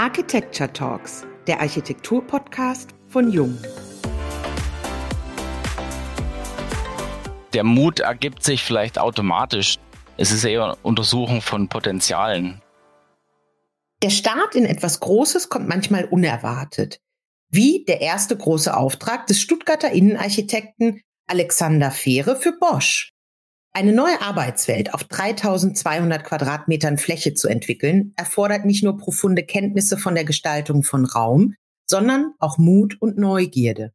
Architecture Talks, der Architektur-Podcast von Jung. Der Mut ergibt sich vielleicht automatisch. Es ist eher Untersuchung von Potenzialen. Der Start in etwas Großes kommt manchmal unerwartet. Wie der erste große Auftrag des Stuttgarter Innenarchitekten Alexander Fehre für Bosch. Eine neue Arbeitswelt auf 3200 Quadratmetern Fläche zu entwickeln, erfordert nicht nur profunde Kenntnisse von der Gestaltung von Raum, sondern auch Mut und Neugierde.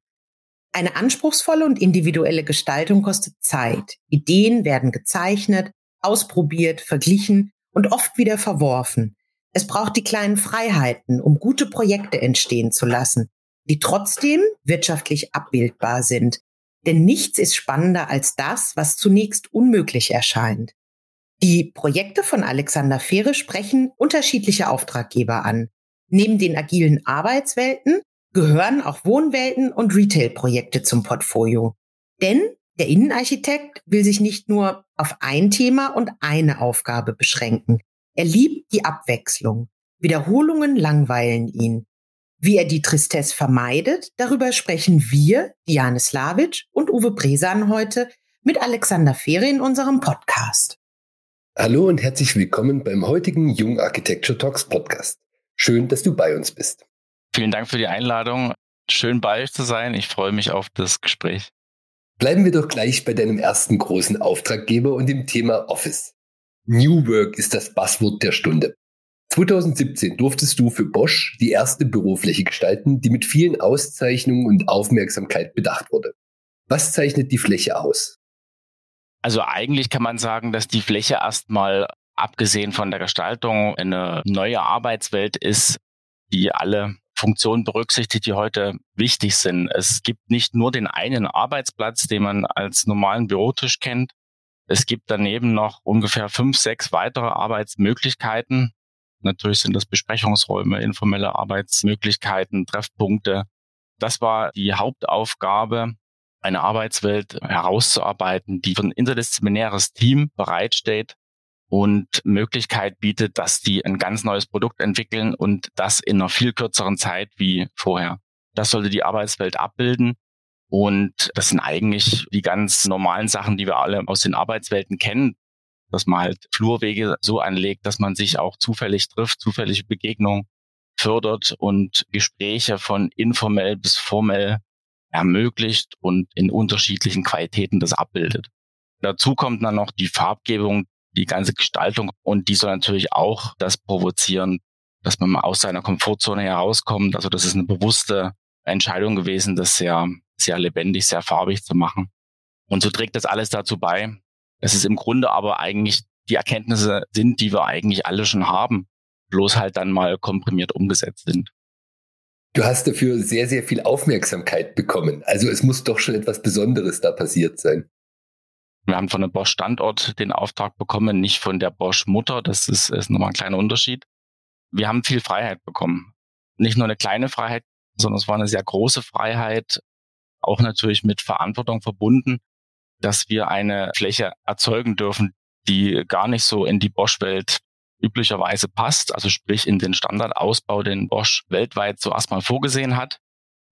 Eine anspruchsvolle und individuelle Gestaltung kostet Zeit. Ideen werden gezeichnet, ausprobiert, verglichen und oft wieder verworfen. Es braucht die kleinen Freiheiten, um gute Projekte entstehen zu lassen, die trotzdem wirtschaftlich abbildbar sind, denn nichts ist spannender als das, was zunächst unmöglich erscheint. Die Projekte von Alexander Fehre sprechen unterschiedliche Auftraggeber an. Neben den agilen Arbeitswelten gehören auch Wohnwelten und Retail-Projekte zum Portfolio. Denn der Innenarchitekt will sich nicht nur auf ein Thema und eine Aufgabe beschränken. Er liebt die Abwechslung. Wiederholungen langweilen ihn. Wie er die Tristesse vermeidet, darüber sprechen wir, Diane Slavic und Uwe Bresan heute mit Alexander Fehre in unserem Podcast. Hallo und herzlich willkommen beim heutigen Jung Architecture Talks Podcast. Schön, dass du bei uns bist. Vielen Dank für die Einladung. Schön bei euch zu sein. Ich freue mich auf das Gespräch. Bleiben wir doch gleich bei deinem ersten großen Auftraggeber und dem Thema Office. New Work ist das Passwort der Stunde. 2017 durftest du für Bosch die erste Bürofläche gestalten, die mit vielen Auszeichnungen und Aufmerksamkeit bedacht wurde. Was zeichnet die Fläche aus? Also eigentlich kann man sagen, dass die Fläche erstmal abgesehen von der Gestaltung eine neue Arbeitswelt ist, die alle Funktionen berücksichtigt, die heute wichtig sind. Es gibt nicht nur den einen Arbeitsplatz, den man als normalen Bürotisch kennt. Es gibt daneben noch ungefähr fünf, sechs weitere Arbeitsmöglichkeiten, Natürlich sind das Besprechungsräume, informelle Arbeitsmöglichkeiten, Treffpunkte. Das war die Hauptaufgabe, eine Arbeitswelt herauszuarbeiten, die für ein interdisziplinäres Team bereitsteht und Möglichkeit bietet, dass die ein ganz neues Produkt entwickeln und das in einer viel kürzeren Zeit wie vorher. Das sollte die Arbeitswelt abbilden. Und das sind eigentlich die ganz normalen Sachen, die wir alle aus den Arbeitswelten kennen dass man halt Flurwege so anlegt, dass man sich auch zufällig trifft, zufällige Begegnungen fördert und Gespräche von informell bis formell ermöglicht und in unterschiedlichen Qualitäten das abbildet. Dazu kommt dann noch die Farbgebung, die ganze Gestaltung und die soll natürlich auch das provozieren, dass man mal aus seiner Komfortzone herauskommt. Also das ist eine bewusste Entscheidung gewesen, das sehr, sehr lebendig, sehr farbig zu machen. Und so trägt das alles dazu bei, dass es im Grunde aber eigentlich die Erkenntnisse sind, die wir eigentlich alle schon haben, bloß halt dann mal komprimiert umgesetzt sind. Du hast dafür sehr, sehr viel Aufmerksamkeit bekommen. Also es muss doch schon etwas Besonderes da passiert sein. Wir haben von dem Bosch Standort den Auftrag bekommen, nicht von der Bosch Mutter. Das ist, ist nochmal ein kleiner Unterschied. Wir haben viel Freiheit bekommen. Nicht nur eine kleine Freiheit, sondern es war eine sehr große Freiheit, auch natürlich mit Verantwortung verbunden dass wir eine Fläche erzeugen dürfen, die gar nicht so in die Bosch-Welt üblicherweise passt, also sprich in den Standardausbau, den Bosch weltweit so erstmal vorgesehen hat.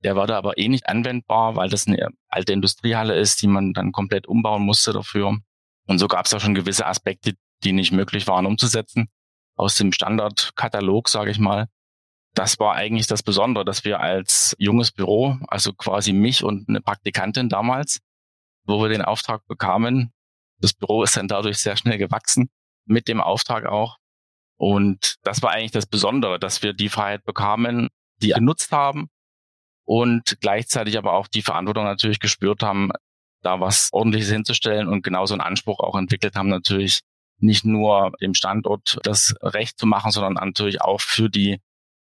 Der war da aber eh nicht anwendbar, weil das eine alte Industriehalle ist, die man dann komplett umbauen musste dafür. Und so gab es ja schon gewisse Aspekte, die nicht möglich waren umzusetzen. Aus dem Standardkatalog, sage ich mal. Das war eigentlich das Besondere, dass wir als junges Büro, also quasi mich und eine Praktikantin damals, wo wir den Auftrag bekamen. Das Büro ist dann dadurch sehr schnell gewachsen, mit dem Auftrag auch. Und das war eigentlich das Besondere, dass wir die Freiheit bekamen, die genutzt haben und gleichzeitig aber auch die Verantwortung natürlich gespürt haben, da was ordentliches hinzustellen und genauso einen Anspruch auch entwickelt haben, natürlich nicht nur dem Standort das Recht zu machen, sondern natürlich auch für die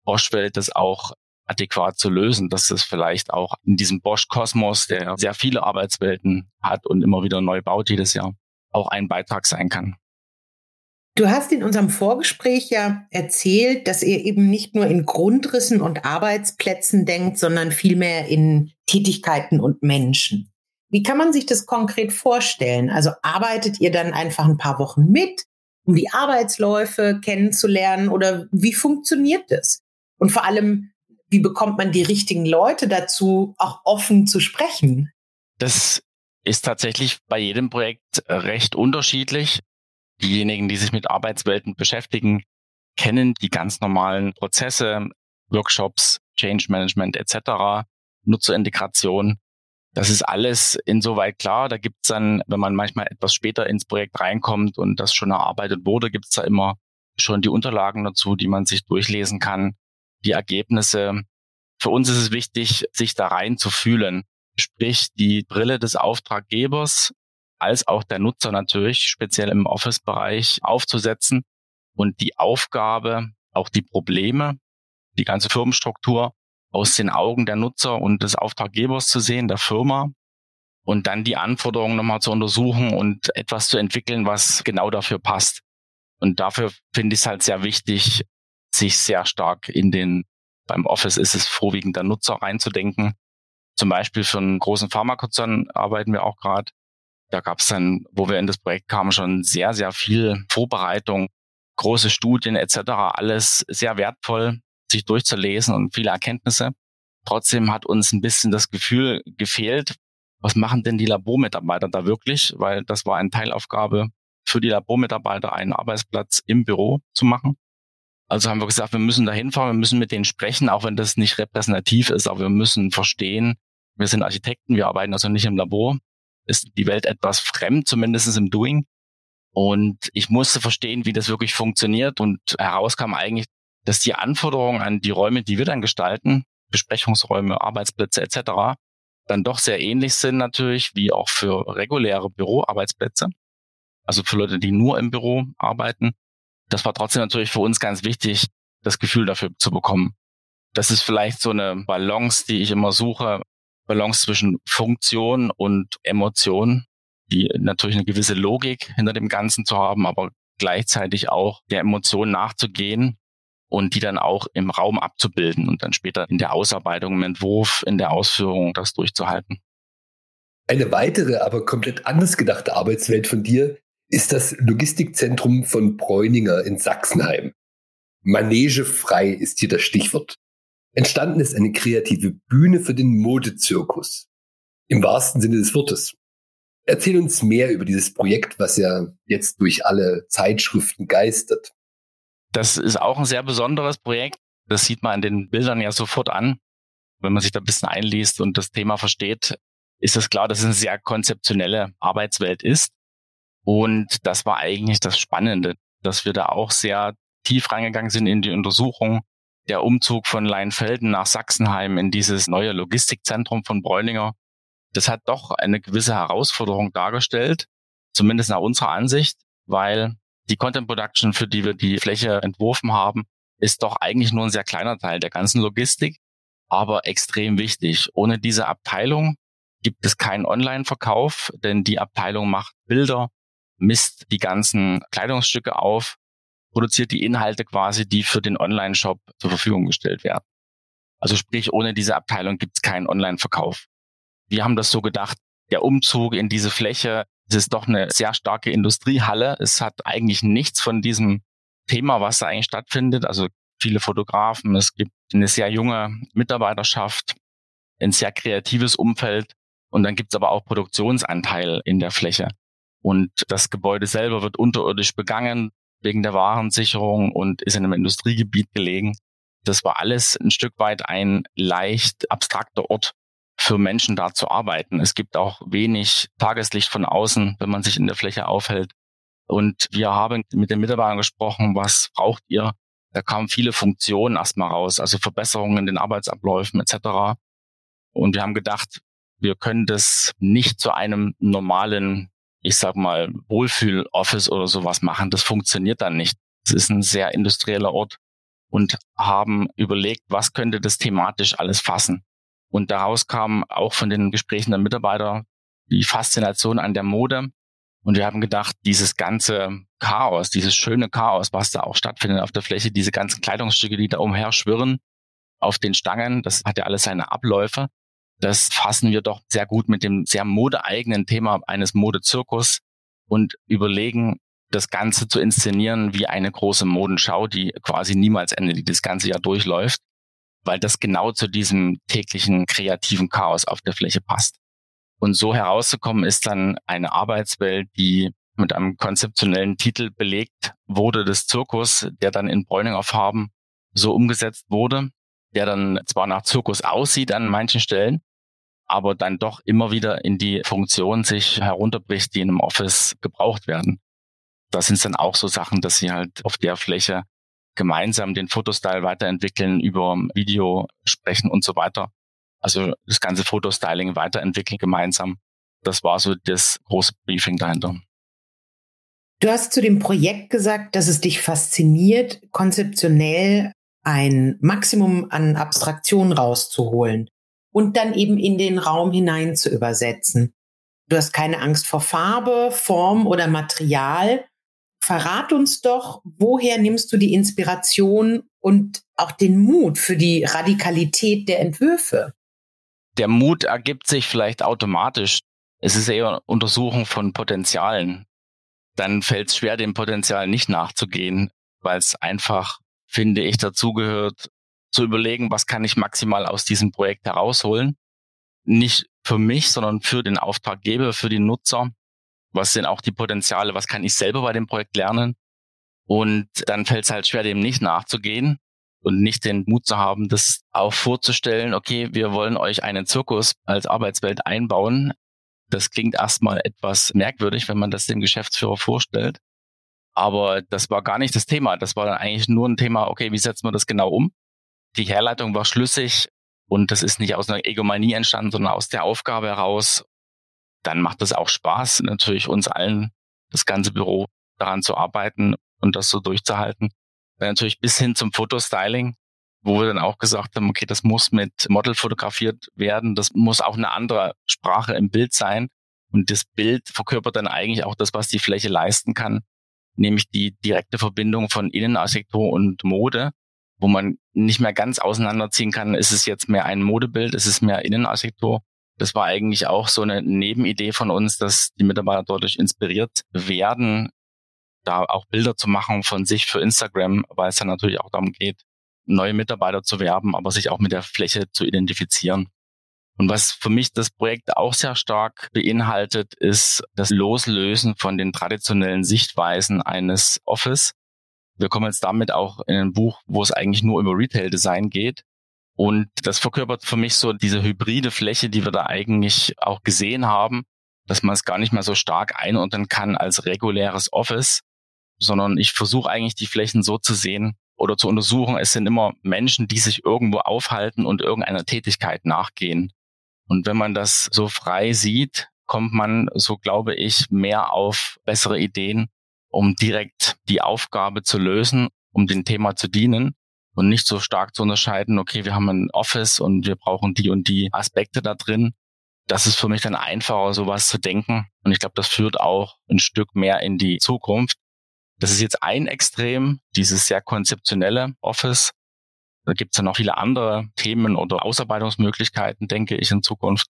Bosch-Welt das auch adäquat zu lösen, dass es vielleicht auch in diesem Bosch-Kosmos, der sehr viele Arbeitswelten hat und immer wieder neu baut jedes Jahr, auch ein Beitrag sein kann. Du hast in unserem Vorgespräch ja erzählt, dass ihr eben nicht nur in Grundrissen und Arbeitsplätzen denkt, sondern vielmehr in Tätigkeiten und Menschen. Wie kann man sich das konkret vorstellen? Also arbeitet ihr dann einfach ein paar Wochen mit, um die Arbeitsläufe kennenzulernen oder wie funktioniert das? Und vor allem, wie bekommt man die richtigen Leute dazu, auch offen zu sprechen? Das ist tatsächlich bei jedem Projekt recht unterschiedlich. Diejenigen, die sich mit Arbeitswelten beschäftigen, kennen die ganz normalen Prozesse, Workshops, Change Management etc., Nutzerintegration. Das ist alles insoweit klar. Da gibt's dann, wenn man manchmal etwas später ins Projekt reinkommt und das schon erarbeitet wurde, gibt's da immer schon die Unterlagen dazu, die man sich durchlesen kann, die Ergebnisse. Für uns ist es wichtig, sich da rein zu fühlen. Sprich, die Brille des Auftraggebers als auch der Nutzer natürlich, speziell im Office-Bereich aufzusetzen und die Aufgabe, auch die Probleme, die ganze Firmenstruktur aus den Augen der Nutzer und des Auftraggebers zu sehen, der Firma, und dann die Anforderungen nochmal zu untersuchen und etwas zu entwickeln, was genau dafür passt. Und dafür finde ich es halt sehr wichtig, sich sehr stark in den, beim Office ist es vorwiegend der Nutzer reinzudenken. Zum Beispiel für einen großen Pharmakonzern arbeiten wir auch gerade. Da gab es dann, wo wir in das Projekt kamen, schon sehr, sehr viel Vorbereitung, große Studien etc., alles sehr wertvoll, sich durchzulesen und viele Erkenntnisse. Trotzdem hat uns ein bisschen das Gefühl gefehlt, was machen denn die Labormitarbeiter da wirklich? Weil das war eine Teilaufgabe für die Labormitarbeiter, einen Arbeitsplatz im Büro zu machen. Also haben wir gesagt, wir müssen da hinfahren, wir müssen mit denen sprechen, auch wenn das nicht repräsentativ ist, aber wir müssen verstehen, wir sind Architekten, wir arbeiten also nicht im Labor, ist die Welt etwas fremd, zumindest im Doing. Und ich musste verstehen, wie das wirklich funktioniert. Und herauskam eigentlich, dass die Anforderungen an die Räume, die wir dann gestalten, Besprechungsräume, Arbeitsplätze etc., dann doch sehr ähnlich sind natürlich wie auch für reguläre Büroarbeitsplätze. Also für Leute, die nur im Büro arbeiten. Das war trotzdem natürlich für uns ganz wichtig, das Gefühl dafür zu bekommen. Das ist vielleicht so eine Balance, die ich immer suche. Balance zwischen Funktion und Emotion die natürlich eine gewisse Logik hinter dem Ganzen zu haben, aber gleichzeitig auch der Emotion nachzugehen und die dann auch im Raum abzubilden und dann später in der Ausarbeitung, im Entwurf, in der Ausführung das durchzuhalten. Eine weitere, aber komplett anders gedachte Arbeitswelt von dir ist das Logistikzentrum von Bräuninger in Sachsenheim. Manege frei ist hier das Stichwort. Entstanden ist eine kreative Bühne für den Modezirkus. Im wahrsten Sinne des Wortes. Erzähl uns mehr über dieses Projekt, was ja jetzt durch alle Zeitschriften geistert. Das ist auch ein sehr besonderes Projekt. Das sieht man an den Bildern ja sofort an. Wenn man sich da ein bisschen einliest und das Thema versteht, ist es klar, dass es eine sehr konzeptionelle Arbeitswelt ist. Und das war eigentlich das Spannende, dass wir da auch sehr tief reingegangen sind in die Untersuchung. Der Umzug von Leinfelden nach Sachsenheim in dieses neue Logistikzentrum von Bräuninger das hat doch eine gewisse Herausforderung dargestellt, zumindest nach unserer Ansicht, weil die Content Production, für die wir die Fläche entworfen haben, ist doch eigentlich nur ein sehr kleiner Teil der ganzen Logistik, aber extrem wichtig. Ohne diese Abteilung gibt es keinen Online-Verkauf, denn die Abteilung macht Bilder, misst die ganzen Kleidungsstücke auf, produziert die Inhalte quasi, die für den Online-Shop zur Verfügung gestellt werden. Also sprich, ohne diese Abteilung gibt es keinen Online-Verkauf. Wir haben das so gedacht, der Umzug in diese Fläche, es ist doch eine sehr starke Industriehalle. Es hat eigentlich nichts von diesem Thema, was da eigentlich stattfindet. Also viele Fotografen, es gibt eine sehr junge Mitarbeiterschaft, ein sehr kreatives Umfeld und dann gibt es aber auch Produktionsanteil in der Fläche. Und das Gebäude selber wird unterirdisch begangen wegen der Warensicherung und ist in einem Industriegebiet gelegen. Das war alles ein Stück weit ein leicht abstrakter Ort für Menschen da zu arbeiten. Es gibt auch wenig Tageslicht von außen, wenn man sich in der Fläche aufhält. Und wir haben mit den Mitarbeitern gesprochen, was braucht ihr? Da kamen viele Funktionen erstmal raus, also Verbesserungen in den Arbeitsabläufen etc. Und wir haben gedacht, wir können das nicht zu einem normalen, ich sag mal, Wohlfühl-Office oder sowas machen. Das funktioniert dann nicht. Es ist ein sehr industrieller Ort und haben überlegt, was könnte das thematisch alles fassen. Und daraus kam auch von den Gesprächen der Mitarbeiter die Faszination an der Mode. Und wir haben gedacht, dieses ganze Chaos, dieses schöne Chaos, was da auch stattfindet auf der Fläche, diese ganzen Kleidungsstücke, die da umher schwirren auf den Stangen, das hat ja alles seine Abläufe. Das fassen wir doch sehr gut mit dem sehr modeeigenen Thema eines Modezirkus und überlegen, das Ganze zu inszenieren wie eine große Modenschau, die quasi niemals endet, die das ganze Jahr durchläuft. weil das genau zu diesem täglichen kreativen Chaos auf der Fläche passt. Und so herauszukommen ist dann eine Arbeitswelt, die mit einem konzeptionellen Titel belegt wurde des Zirkus, der dann in Bräuninger Farben so umgesetzt wurde, der dann zwar nach Zirkus aussieht an manchen Stellen, aber dann doch immer wieder in die Funktion sich herunterbricht, die in einem Office gebraucht werden. Das sind dann auch so Sachen, dass sie halt auf der Fläche gemeinsam den Fotostyle weiterentwickeln, über Video sprechen und so weiter. Also das ganze Fotostyling weiterentwickeln gemeinsam. Das war so das große Briefing dahinter. Du hast zu dem Projekt gesagt, dass es dich fasziniert, konzeptionell ein Maximum an Abstraktion rauszuholen und dann eben in den Raum hinein zu übersetzen. Du hast keine Angst vor Farbe, Form oder Material. Verrat uns doch, woher nimmst du die Inspiration und auch den Mut für die Radikalität der Entwürfe? Der Mut ergibt sich vielleicht automatisch. Es ist eher Untersuchung von Potenzialen. Dann fällt es schwer, dem Potenzial nicht nachzugehen, weil es einfach, finde ich, dazugehört, zu überlegen, was kann ich maximal aus diesem Projekt herausholen. Nicht für mich, sondern für den Auftraggeber, für die Nutzer. Was sind auch die Potenziale? Was kann ich selber bei dem Projekt lernen? Und dann fällt es halt schwer, dem nicht nachzugehen und nicht den Mut zu haben, das auch vorzustellen, okay, wir wollen euch einen Zirkus als Arbeitswelt einbauen. Das klingt erstmal etwas merkwürdig, wenn man das dem Geschäftsführer vorstellt. Aber das war gar nicht das Thema. Das war dann eigentlich nur ein Thema, okay, wie setzen wir das genau um? die Herleitung war schlüssig und das ist nicht aus einer Egomanie entstanden, sondern aus der Aufgabe heraus. Dann macht es auch Spaß, natürlich uns allen, das ganze Büro daran zu arbeiten und das so durchzuhalten. Dann natürlich bis hin zum Fotostyling, wo wir dann auch gesagt haben, okay, das muss mit Model fotografiert werden, das muss auch eine andere Sprache im Bild sein. Und das Bild verkörpert dann eigentlich auch das, was die Fläche leisten kann, nämlich die direkte Verbindung von Innenarchitektur und Mode wo man nicht mehr ganz auseinanderziehen kann, ist es jetzt mehr ein Modebild, ist es mehr Innenarchitektur. Das war eigentlich auch so eine Nebenidee von uns, dass die Mitarbeiter dadurch inspiriert werden, da auch Bilder zu machen von sich für Instagram, weil es dann natürlich auch darum geht, neue Mitarbeiter zu werben, aber sich auch mit der Fläche zu identifizieren. Und was für mich das Projekt auch sehr stark beinhaltet, ist das Loslösen von den traditionellen Sichtweisen eines Office wir kommen jetzt damit auch in ein Buch, wo es eigentlich nur über Retail-Design geht. Und das verkörpert für mich so diese hybride Fläche, die wir da eigentlich auch gesehen haben, dass man es gar nicht mehr so stark einordnen kann als reguläres Office, sondern ich versuche eigentlich die Flächen so zu sehen oder zu untersuchen. Es sind immer Menschen, die sich irgendwo aufhalten und irgendeiner Tätigkeit nachgehen. Und wenn man das so frei sieht, kommt man, so glaube ich, mehr auf bessere Ideen um direkt die Aufgabe zu lösen, um dem Thema zu dienen und nicht so stark zu unterscheiden, okay, wir haben ein Office und wir brauchen die und die Aspekte da drin. Das ist für mich dann einfacher, sowas zu denken. Und ich glaube, das führt auch ein Stück mehr in die Zukunft. Das ist jetzt ein Extrem, dieses sehr konzeptionelle Office. Da gibt es ja noch viele andere Themen oder Ausarbeitungsmöglichkeiten, denke ich, in Zukunft.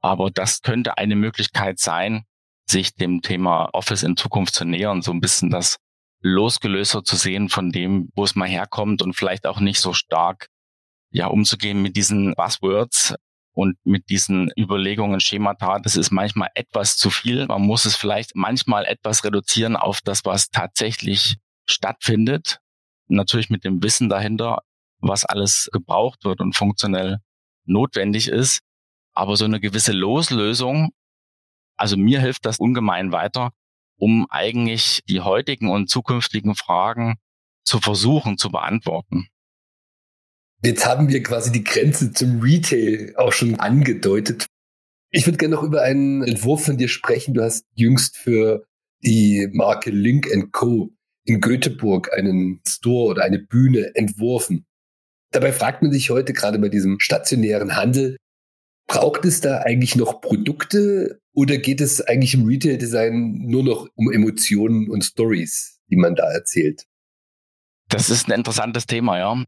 Aber das könnte eine Möglichkeit sein, sich dem Thema Office in Zukunft zu nähern, so ein bisschen das losgelöster zu sehen von dem, wo es mal herkommt und vielleicht auch nicht so stark ja umzugehen mit diesen Buzzwords und mit diesen Überlegungen, Schemata. Das ist manchmal etwas zu viel. Man muss es vielleicht manchmal etwas reduzieren auf das, was tatsächlich stattfindet. Natürlich mit dem Wissen dahinter, was alles gebraucht wird und funktionell notwendig ist. Aber so eine gewisse Loslösung also mir hilft das ungemein weiter, um eigentlich die heutigen und zukünftigen Fragen zu versuchen zu beantworten. Jetzt haben wir quasi die Grenze zum Retail auch schon angedeutet. Ich würde gerne noch über einen Entwurf von dir sprechen. Du hast jüngst für die Marke Link Co. in Göteborg einen Store oder eine Bühne entworfen. Dabei fragt man sich heute gerade bei diesem stationären Handel, braucht es da eigentlich noch Produkte oder geht es eigentlich im Retail-Design nur noch um Emotionen und Stories, die man da erzählt? Das ist ein interessantes Thema, ja.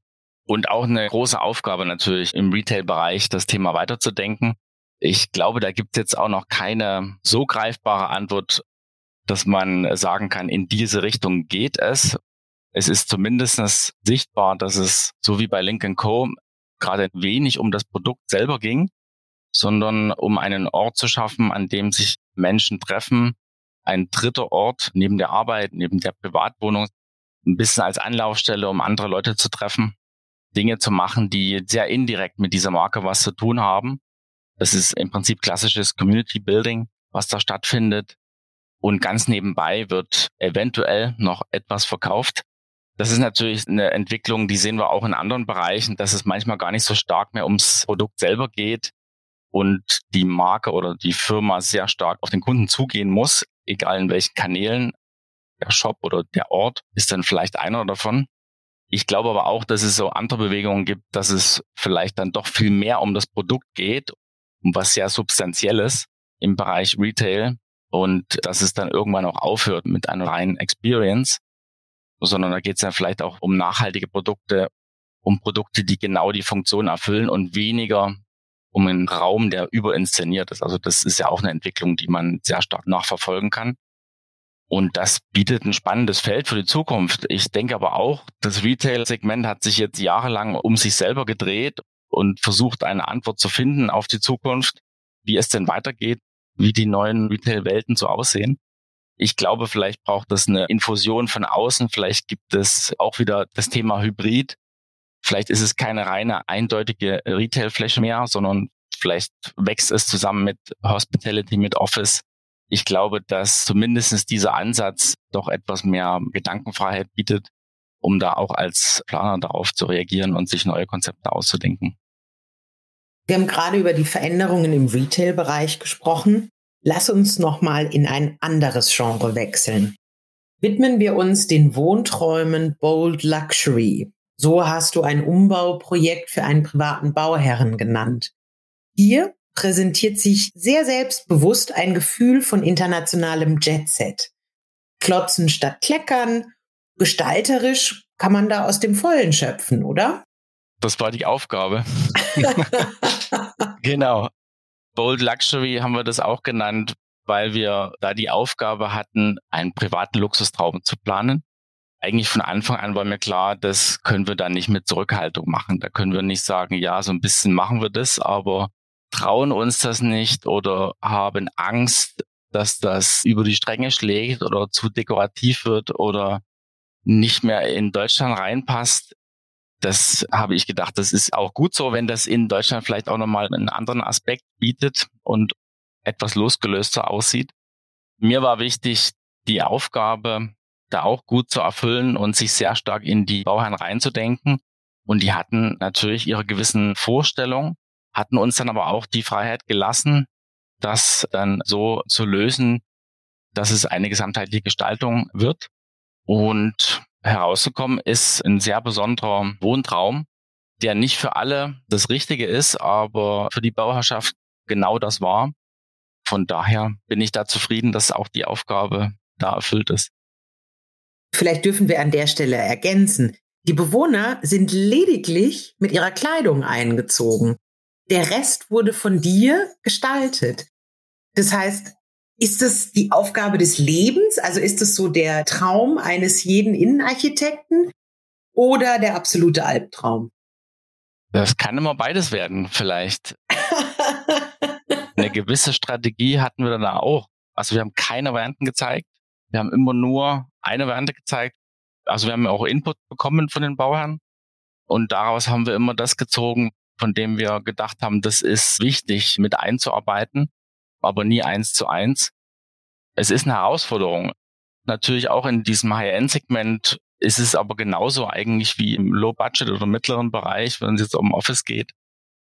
Und auch eine große Aufgabe natürlich im Retail-Bereich, das Thema weiterzudenken. Ich glaube, da gibt es jetzt auch noch keine so greifbare Antwort, dass man sagen kann, in diese Richtung geht es. Es ist zumindest sichtbar, dass es, so wie bei Lincoln Co., gerade wenig um das Produkt selber ging, sondern um einen Ort zu schaffen, an dem sich Menschen treffen, ein dritter Ort neben der Arbeit, neben der Privatwohnung, ein bisschen als Anlaufstelle, um andere Leute zu treffen, Dinge zu machen, die sehr indirekt mit dieser Marke was zu tun haben. Das ist im Prinzip klassisches Community Building, was da stattfindet. Und ganz nebenbei wird eventuell noch etwas verkauft. Das ist natürlich eine Entwicklung, die sehen wir auch in anderen Bereichen, dass es manchmal gar nicht so stark mehr ums Produkt selber geht und die Marke oder die Firma sehr stark auf den Kunden zugehen muss, egal in welchen Kanälen. Der Shop oder der Ort ist dann vielleicht einer davon. Ich glaube aber auch, dass es so andere Bewegungen gibt, dass es vielleicht dann doch viel mehr um das Produkt geht, um was sehr Substanzielles im Bereich Retail und dass es dann irgendwann auch aufhört mit einer reinen Experience, sondern da geht es dann vielleicht auch um nachhaltige Produkte, um Produkte, die genau die Funktion erfüllen und weniger um einen Raum, der überinszeniert ist. Also das ist ja auch eine Entwicklung, die man sehr stark nachverfolgen kann. Und das bietet ein spannendes Feld für die Zukunft. Ich denke aber auch, das Retail-Segment hat sich jetzt jahrelang um sich selber gedreht und versucht, eine Antwort zu finden auf die Zukunft, wie es denn weitergeht, wie die neuen Retail-Welten so aussehen. Ich glaube, vielleicht braucht es eine Infusion von außen. Vielleicht gibt es auch wieder das Thema Hybrid. Vielleicht ist es keine reine eindeutige Retail-Fläche mehr, sondern vielleicht wächst es zusammen mit Hospitality, mit Office. Ich glaube, dass zumindest dieser Ansatz doch etwas mehr Gedankenfreiheit bietet, um da auch als Planer darauf zu reagieren und sich neue Konzepte auszudenken. Wir haben gerade über die Veränderungen im Retail-Bereich gesprochen. Lass uns nochmal in ein anderes Genre wechseln. Widmen wir uns den Wohnträumen Bold Luxury. So hast du ein Umbauprojekt für einen privaten Bauherren genannt. Hier präsentiert sich sehr selbstbewusst ein Gefühl von internationalem Jetset. Klotzen statt Kleckern, gestalterisch kann man da aus dem Vollen schöpfen, oder? Das war die Aufgabe. genau. Bold Luxury haben wir das auch genannt, weil wir da die Aufgabe hatten, einen privaten Luxustraum zu planen. Eigentlich von Anfang an war mir klar, das können wir dann nicht mit Zurückhaltung machen. Da können wir nicht sagen, ja, so ein bisschen machen wir das, aber trauen uns das nicht oder haben Angst, dass das über die Stränge schlägt oder zu dekorativ wird oder nicht mehr in Deutschland reinpasst das habe ich gedacht, das ist auch gut so, wenn das in Deutschland vielleicht auch nochmal einen anderen Aspekt bietet und etwas losgelöster aussieht. Mir war wichtig, die Aufgabe da auch gut zu erfüllen und sich sehr stark in die Bauherren reinzudenken. Und die hatten natürlich ihre gewissen Vorstellungen, hatten uns dann aber auch die Freiheit gelassen, das dann so zu lösen, dass es eine gesamtheitliche Gestaltung wird. Und herausgekommen ist ein sehr besonderer Wohntraum, der nicht für alle das Richtige ist, aber für die Bauherrschaft genau das war. Von daher bin ich da zufrieden, dass auch die Aufgabe da erfüllt ist. Vielleicht dürfen wir an der Stelle ergänzen. Die Bewohner sind lediglich mit ihrer Kleidung eingezogen. Der Rest wurde von dir gestaltet. Das heißt, ist es die Aufgabe des Lebens? Also ist es so der Traum eines jeden Innenarchitekten oder der absolute Albtraum? Das kann immer beides werden, vielleicht. Eine gewisse Strategie hatten wir dann auch. Also wir haben keine Varianten gezeigt. Wir haben immer nur eine Variante gezeigt. Also wir haben auch Input bekommen von den Bauherren. Und daraus haben wir immer das gezogen, von dem wir gedacht haben, das ist wichtig mit einzuarbeiten aber nie eins zu eins. Es ist eine Herausforderung. Natürlich auch in diesem High-End-Segment ist es aber genauso eigentlich wie im Low-Budget oder mittleren Bereich, wenn es jetzt um Office geht.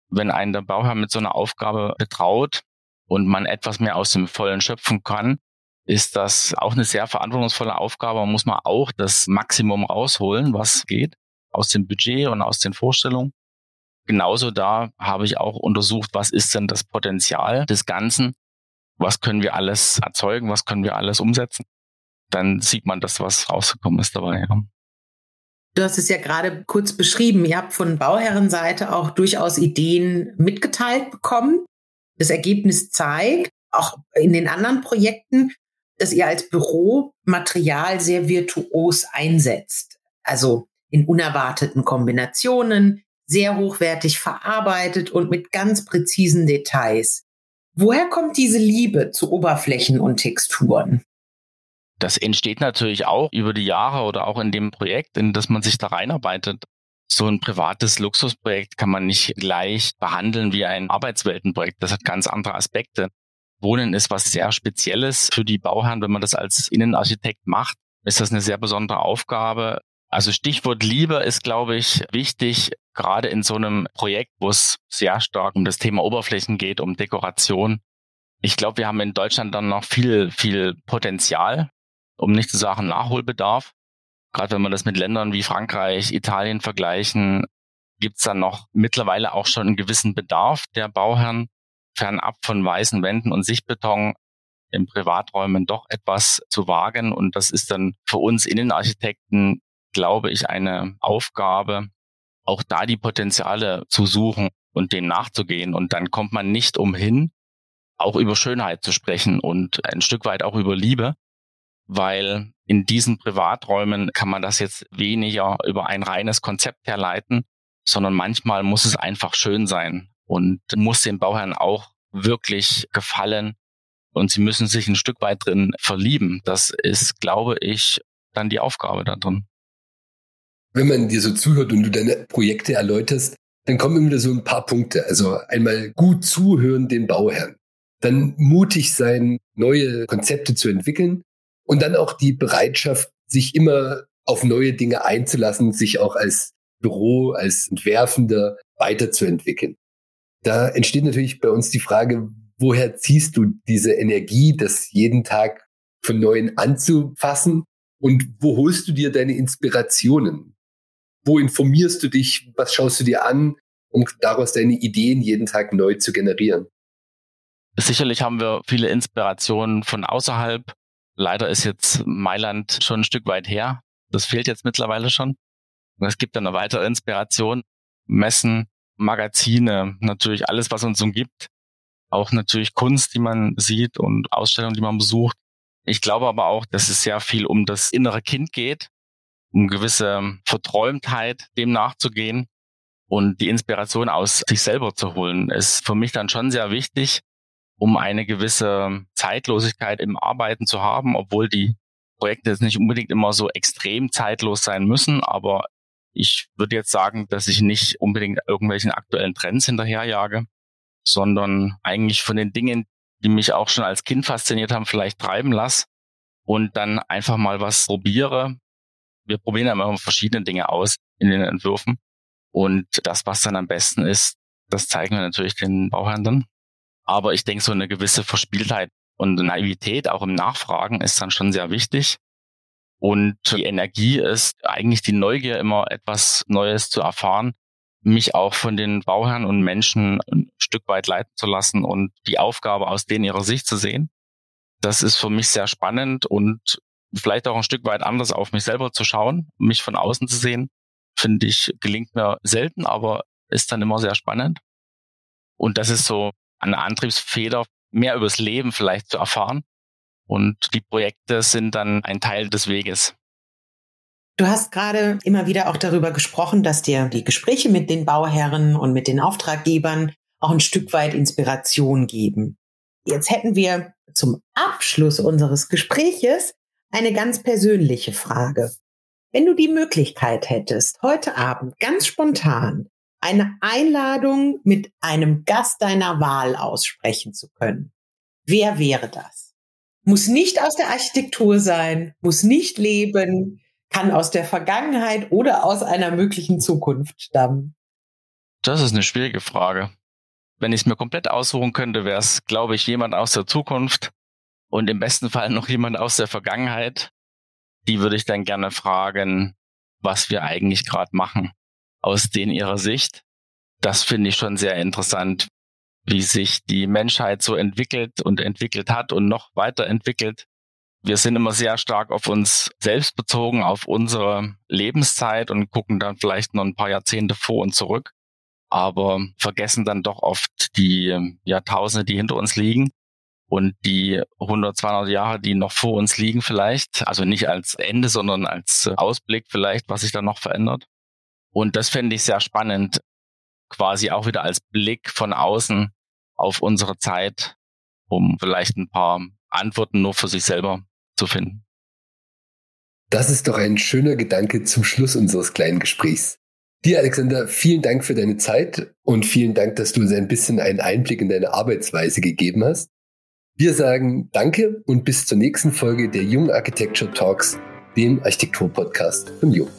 Wenn einen der Bauherr mit so einer Aufgabe betraut und man etwas mehr aus dem Vollen schöpfen kann, ist das auch eine sehr verantwortungsvolle Aufgabe. Man muss man auch das Maximum rausholen, was geht, aus dem Budget und aus den Vorstellungen. Genauso da habe ich auch untersucht, was ist denn das Potenzial des Ganzen was können wir alles erzeugen, was können wir alles umsetzen, dann sieht man das, was rausgekommen ist dabei. Ja. Du hast es ja gerade kurz beschrieben. Ihr habt von Bauherrenseite auch durchaus Ideen mitgeteilt bekommen. Das Ergebnis zeigt, auch in den anderen Projekten, dass ihr als Büro Material sehr virtuos einsetzt. Also in unerwarteten Kombinationen, sehr hochwertig verarbeitet und mit ganz präzisen Details. Woher kommt diese Liebe zu Oberflächen und Texturen? Das entsteht natürlich auch über die Jahre oder auch in dem Projekt, in das man sich da reinarbeitet. So ein privates Luxusprojekt kann man nicht gleich behandeln wie ein Arbeitsweltenprojekt. Das hat ganz andere Aspekte. Wohnen ist was sehr Spezielles für die Bauherren. Wenn man das als Innenarchitekt macht, ist das eine sehr besondere Aufgabe. Also Stichwort Liebe ist, glaube ich, wichtig, gerade in so einem Projekt, wo es sehr stark um das Thema Oberflächen geht, um Dekoration. Ich glaube, wir haben in Deutschland dann noch viel, viel Potenzial, um nicht zu sagen Nachholbedarf. Gerade wenn wir das mit Ländern wie Frankreich, Italien vergleichen, gibt es dann noch mittlerweile auch schon einen gewissen Bedarf der Bauherren, fernab von weißen Wänden und Sichtbeton in Privaträumen doch etwas zu wagen. Und das ist dann für uns Innenarchitekten glaube ich, eine Aufgabe, auch da die Potenziale zu suchen und denen nachzugehen. Und dann kommt man nicht umhin, auch über Schönheit zu sprechen und ein Stück weit auch über Liebe, weil in diesen Privaträumen kann man das jetzt weniger über ein reines Konzept herleiten, sondern manchmal muss es einfach schön sein und muss dem Bauherrn auch wirklich gefallen und sie müssen sich ein Stück weit drin verlieben. Das ist, glaube ich, dann die Aufgabe da drin wenn man dir so zuhört und du deine Projekte erläuterst, dann kommen immer wieder so ein paar Punkte. Also einmal gut zuhören den Bauherren, dann mutig sein, neue Konzepte zu entwickeln und dann auch die Bereitschaft, sich immer auf neue Dinge einzulassen, sich auch als Büro, als Entwerfender weiterzuentwickeln. Da entsteht natürlich bei uns die Frage, woher ziehst du diese Energie, das jeden Tag von Neuem anzufassen? Und wo holst du dir deine Inspirationen? Wo informierst du dich, was schaust du dir an, um daraus deine Ideen jeden Tag neu zu generieren? Sicherlich haben wir viele Inspirationen von außerhalb. Leider ist jetzt Mailand schon ein Stück weit her. Das fehlt jetzt mittlerweile schon. Es gibt dann eine weitere Inspiration. Messen, Magazine, natürlich alles, was uns umgibt. Auch natürlich Kunst, die man sieht und Ausstellungen, die man besucht. Ich glaube aber auch, dass es sehr viel um das innere Kind geht um gewisse Verträumtheit dem nachzugehen und die Inspiration aus sich selber zu holen, ist für mich dann schon sehr wichtig, um eine gewisse Zeitlosigkeit im Arbeiten zu haben, obwohl die Projekte jetzt nicht unbedingt immer so extrem zeitlos sein müssen, aber ich würde jetzt sagen, dass ich nicht unbedingt irgendwelchen aktuellen Trends hinterherjage, sondern eigentlich von den Dingen, die mich auch schon als Kind fasziniert haben, vielleicht treiben lasse und dann einfach mal was probiere, wir probieren ja immer verschiedene Dinge aus in den Entwürfen. Und das, was dann am besten ist, das zeigen wir natürlich den Bauherren Aber ich denke, so eine gewisse Verspieltheit und Naivität auch im Nachfragen ist dann schon sehr wichtig. Und die Energie ist eigentlich die Neugier, immer etwas Neues zu erfahren, mich auch von den Bauherren und Menschen ein Stück weit leiten zu lassen und die Aufgabe aus denen ihrer Sicht zu sehen. Das ist für mich sehr spannend und vielleicht auch ein Stück weit anders auf mich selber zu schauen, mich von außen zu sehen, finde ich, gelingt mir selten, aber ist dann immer sehr spannend. Und das ist so eine Antriebsfeder, mehr übers Leben vielleicht zu erfahren. Und die Projekte sind dann ein Teil des Weges. Du hast gerade immer wieder auch darüber gesprochen, dass dir die Gespräche mit den Bauherren und mit den Auftraggebern auch ein Stück weit Inspiration geben. Jetzt hätten wir zum Abschluss unseres Gespräches eine ganz persönliche Frage. Wenn du die Möglichkeit hättest, heute Abend ganz spontan eine Einladung mit einem Gast deiner Wahl aussprechen zu können, wer wäre das? Muss nicht aus der Architektur sein, muss nicht leben, kann aus der Vergangenheit oder aus einer möglichen Zukunft stammen. Das ist eine schwierige Frage. Wenn ich es mir komplett aussuchen könnte, wäre es, glaube ich, jemand aus der Zukunft, und im besten Fall noch jemand aus der Vergangenheit. Die würde ich dann gerne fragen, was wir eigentlich gerade machen aus denen ihrer Sicht. Das finde ich schon sehr interessant, wie sich die Menschheit so entwickelt und entwickelt hat und noch weiterentwickelt. Wir sind immer sehr stark auf uns selbst bezogen, auf unsere Lebenszeit und gucken dann vielleicht noch ein paar Jahrzehnte vor und zurück, aber vergessen dann doch oft die Jahrtausende, die hinter uns liegen und die 100, 200 Jahre, die noch vor uns liegen vielleicht, also nicht als Ende, sondern als Ausblick vielleicht, was sich da noch verändert. Und das fände ich sehr spannend, quasi auch wieder als Blick von außen auf unsere Zeit, um vielleicht ein paar Antworten nur für sich selber zu finden. Das ist doch ein schöner Gedanke zum Schluss unseres kleinen Gesprächs. Dir, Alexander, vielen Dank für deine Zeit und vielen Dank, dass du uns ein bisschen einen Einblick in deine Arbeitsweise gegeben hast. Wir sagen Danke und bis zur nächsten Folge der Jung Architecture Talks, dem Architektur-Podcast von Jung.